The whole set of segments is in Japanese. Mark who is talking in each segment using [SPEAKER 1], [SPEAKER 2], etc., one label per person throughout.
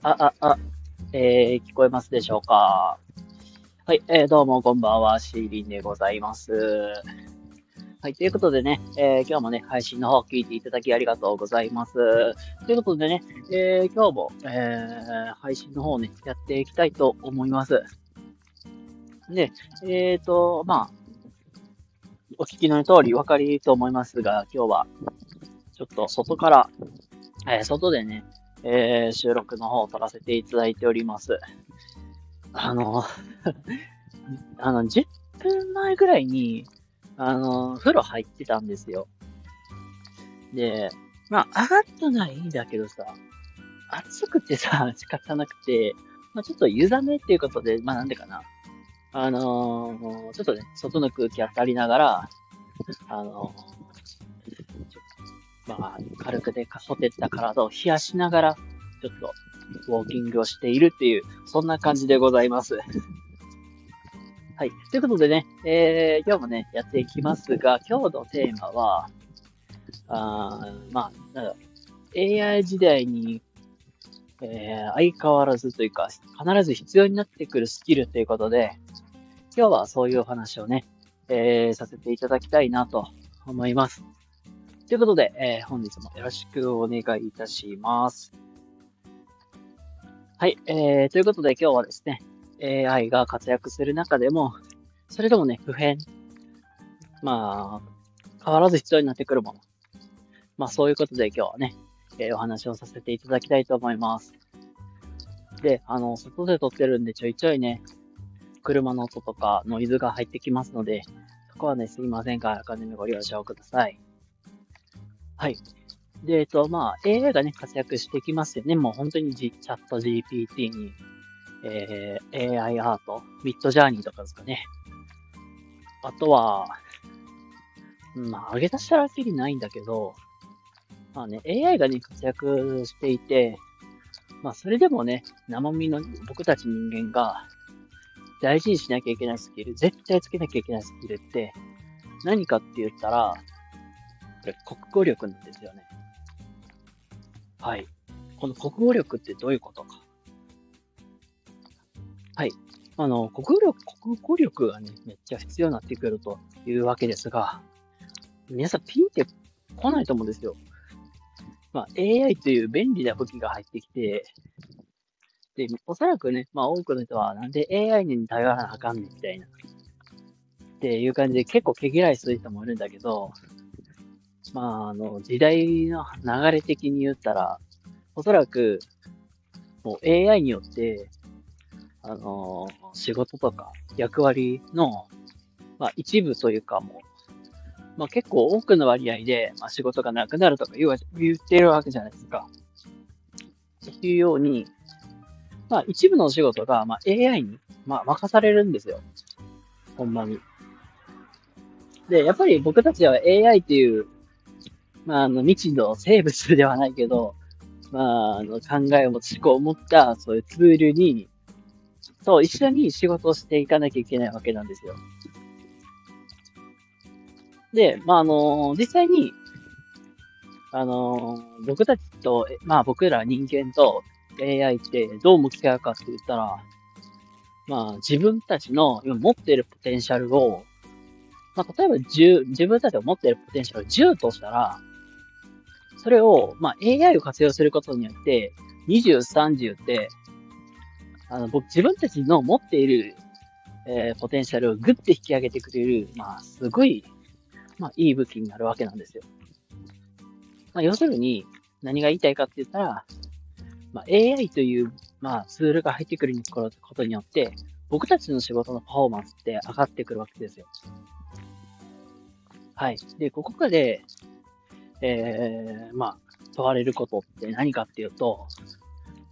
[SPEAKER 1] あ、あ、あ、えー、聞こえますでしょうか？はい、えー、どうもこんばんは、シーリンでございます。はい、ということでね、えー、今日もね、配信の方聞いていただきありがとうございます。ということでね、えー、今日も、えー、配信の方ね、やっていきたいと思います。で、えーと、まあ、お聞きの通り分かりと思いますが、今日は、ちょっと外から、えー、外でね、えー、収録の方を撮らせていただいております。あの、あの、10分前ぐらいに、あの、風呂入ってたんですよ。で、まあ、上がったのはいいんだけどさ、暑くてさ、仕方なくて、まあ、ちょっと湯冷めっていうことで、まあ、なんでかな。あのー、ちょっとね、外の空気当たりながら、あのまあ、軽くでほてった体を冷やしながら、ちょっとウォーキングをしているっていう、そんな感じでございます。はい。ということでね、えー、今日もね、やっていきますが、今日のテーマは、あまあ、なんだ AI 時代に、えー、相変わらずというか、必ず必要になってくるスキルということで、今日はそういうお話をね、えー、させていただきたいなと思います。ということで、えー、本日もよろしくお願いいたします。はい、えー、ということで今日はですね、AI が活躍する中でも、それでもね、普遍、まあ、変わらず必要になってくるもの。まあそういうことで今日はね、えー、お話をさせていただきたいと思います。で、あの、外で撮ってるんでちょいちょいね、車の音とかノイズが入ってきますので、そこはね、すいませんが、お金にご了承ください。はい。で、えっと、まあ、AI がね、活躍してきますよね。もう本当に、G、チャット GPT に、えー、AI アート、ミッドジャーニーとかですかね。あとは、まあ、上げ出したらきりないんだけど、まあね、AI がね、活躍していて、まあ、それでもね、生身の僕たち人間が大事にしなきゃいけないスキル、絶対つけなきゃいけないスキルって、何かって言ったら、これ国語力なんですよね。はい。この国語力ってどういうことか。はい。あの、国語力、国語力がね、めっちゃ必要になってくるというわけですが、皆さんピンって来ないと思うんですよ。まあ、AI という便利な武器が入ってきて、で、おそらくね、まあ多くの人はなんで AI に頼らなあかんねんみたいな。っていう感じで結構毛嫌いする人もいるんだけど、まあ、あの、時代の流れ的に言ったら、おそらく、もう AI によって、あの仕事とか役割の、まあ一部というかもう、まあ結構多くの割合で、まあ仕事がなくなるとか言わ言ってるわけじゃないですか。というように、まあ一部の仕事が、まあ AI に、まあ任されるんですよ。ほんまに。で、やっぱり僕たちは AI っていうまあ、あの、未知の生物ではないけど、まあ、あの、考えを持つ、思考を持った、そういうツールに、そう、一緒に仕事をしていかなきゃいけないわけなんですよ。で、まあ、あの、実際に、あの、僕たちと、まあ、僕ら人間と AI ってどう向き合うかって言ったら、まあ、自分たちの今持っているポテンシャルを、まあ、例えば10、自分たちが持っているポテンシャルを10としたら、それを、まあ、AI を活用することによって、20、30って、あの、僕、自分たちの持っている、えー、ポテンシャルをぐって引き上げてくれる、まあ、すごい、まあ、いい武器になるわけなんですよ。まあ、要するに、何が言いたいかって言ったら、まあ、AI という、まあ、ツールが入ってくることによって、僕たちの仕事のパフォーマンスって上がってくるわけですよ。はい。で、ここで、えー、まあ、問われることって何かっていうと、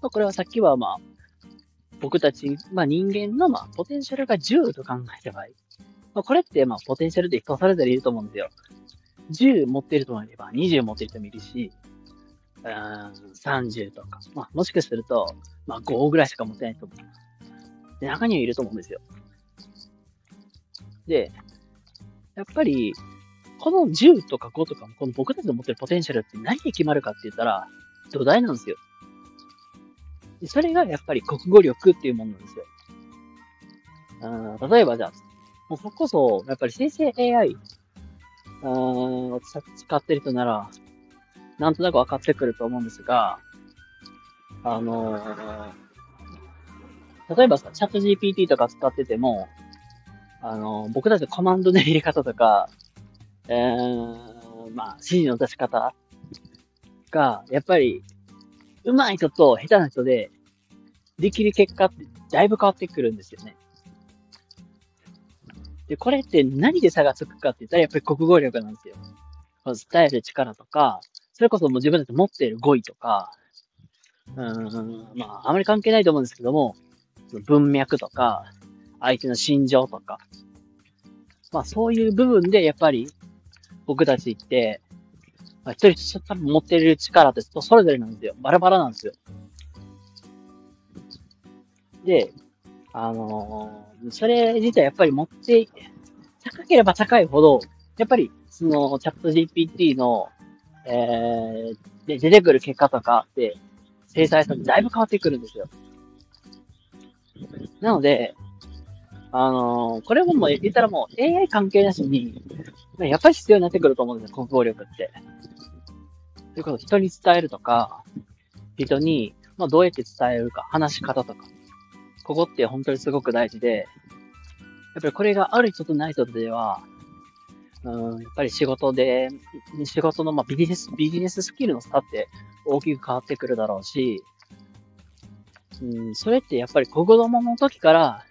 [SPEAKER 1] まあ、これはさっきはまあ、僕たち、まあ人間のまあ、ポテンシャルが10と考えた場合、まあ、これってまあ、ポテンシャルで人それぞれいると思うんですよ。10持ってる人もいれば、20持ってる人もいるし、うん、30とか、まあ、もしかすると、まあ、5ぐらいしか持ってない人も、で中にはいると思うんですよ。で、やっぱり、この10とか5とかも、この僕たちの持ってるポテンシャルって何で決まるかって言ったら、土台なんですよ。それがやっぱり国語力っていうものなんですよ。うん例えばじゃあ、もうそこそ、やっぱり生成 AI を使ってる人なら、なんとなく分かってくると思うんですが、あのー、例えばさ、チャット GPT とか使ってても、あのー、僕たちのコマンドの入れ方とか、えー、まあ、指示の出し方が、やっぱり、上手い人と下手な人で、できる結果ってだいぶ変わってくるんですよね。で、これって何で差がつくかって言ったらやっぱり国語力なんですよ。伝える力とか、それこそもう自分たち持っている語彙とか、うん、まあ、あまり関係ないと思うんですけども、文脈とか、相手の心情とか、まあそういう部分でやっぱり僕たちって、まあ、一人一人持ってる力ってそれぞれなんですよ。バラバラなんですよ。で、あのー、それ自体やっぱり持って、高ければ高いほど、やっぱり、その、チャット GPT の、えー、で、出てくる結果とかって、制裁さんだいぶ変わってくるんですよ。なので、あのー、これももう言ったらもう AI 関係なしに、やっぱり必要になってくると思うんですよ、国語力って。ということ人に伝えるとか、人に、まあ、どうやって伝えるか、話し方とか。ここって本当にすごく大事で、やっぱりこれがある人とない人では、うん、やっぱり仕事で、仕事の、まあ、ビジネス、ビジネススキルの差って大きく変わってくるだろうし、うん、それってやっぱり子供の時から、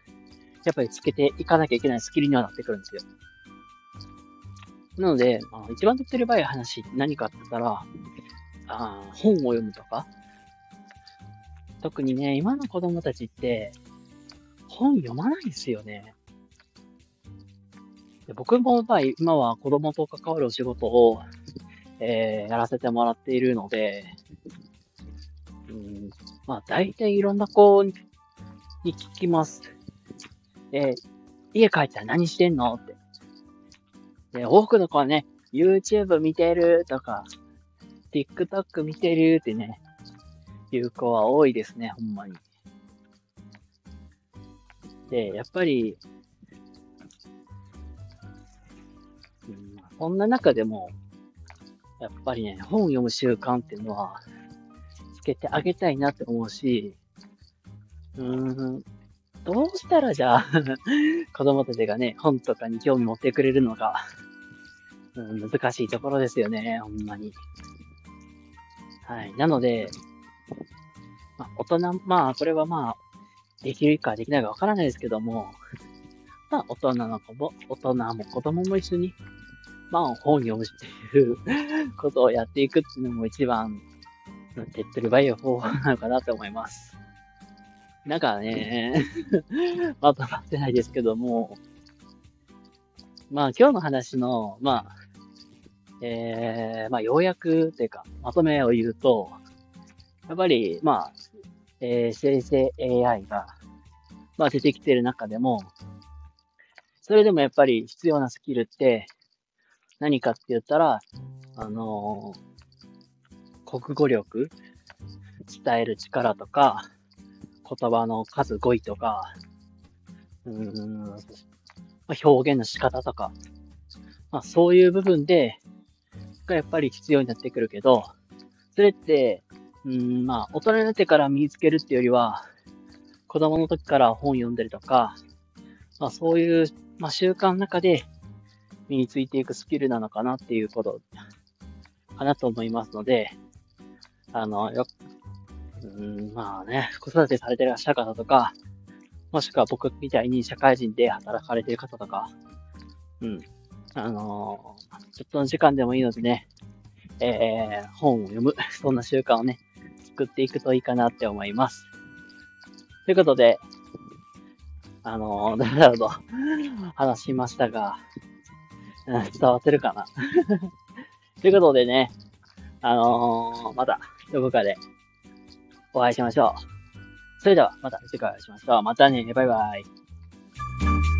[SPEAKER 1] やっぱりつけていかなきゃいけないスキルにはなってくるんですよ。なので、まあ、一番手っ取り早い話何かって言ったら、あ本を読むとか。特にね、今の子供たちって、本読まないですよね。で僕も、まあ、今は子供と関わるお仕事を、えー、やらせてもらっているので、うん、まあ、大体いろんな子に聞きます。え、家帰ったら何してんのって。で、多くの子はね、YouTube 見てるとか、TikTok 見てるってね、いう子は多いですね、ほんまに。で、やっぱり、うん、そんな中でも、やっぱりね、本を読む習慣っていうのは、つけてあげたいなって思うし、うん、どうしたらじゃあ 子供たちがね、本とかに興味持ってくれるのか、うん、難しいところですよね、ほんまに。はい。なので、まあ、大人、まあ、これはまあ、できるかできないかわからないですけども、まあ、大人の子も、大人も子供も一緒に、まあ、本読むっていうことをやっていくっていうのも一番、手っ取り早い方法なのかなと思います。なんかね、まとまってないですけども、まあ今日の話の、まあ、えー、まあ、要約というか、まとめを言うと、やっぱり、まあ、えー、生成 AI が、まあ、出てきてる中でも、それでもやっぱり必要なスキルって何かって言ったら、あのー、国語力、伝える力とか、言葉の数語彙とか、うん、まあ、表現の仕方とか、まあ、そういう部分で、がやっぱり必要になってくるけど、それって、うん、まあ、大人になってから身につけるっていうよりは、子供の時から本読んでるとか、まあそういう、まあ習慣の中で身についていくスキルなのかなっていうことかなと思いますので、あの、よ、うん、まあね、子育てされてらっしゃる方とか、もしくは僕みたいに社会人で働かれてる方とか、うん、あのー、ちょっとの時間でもいいのでね、えー、本を読む、そんな習慣をね、作っていくといいかなって思います。ということで、あのー、だらだらと話しましたが、伝わってるかな。ということでね、あのー、またどこかでお会いしましょう。それではまた次回お会いしましょう。またね。バイバイ。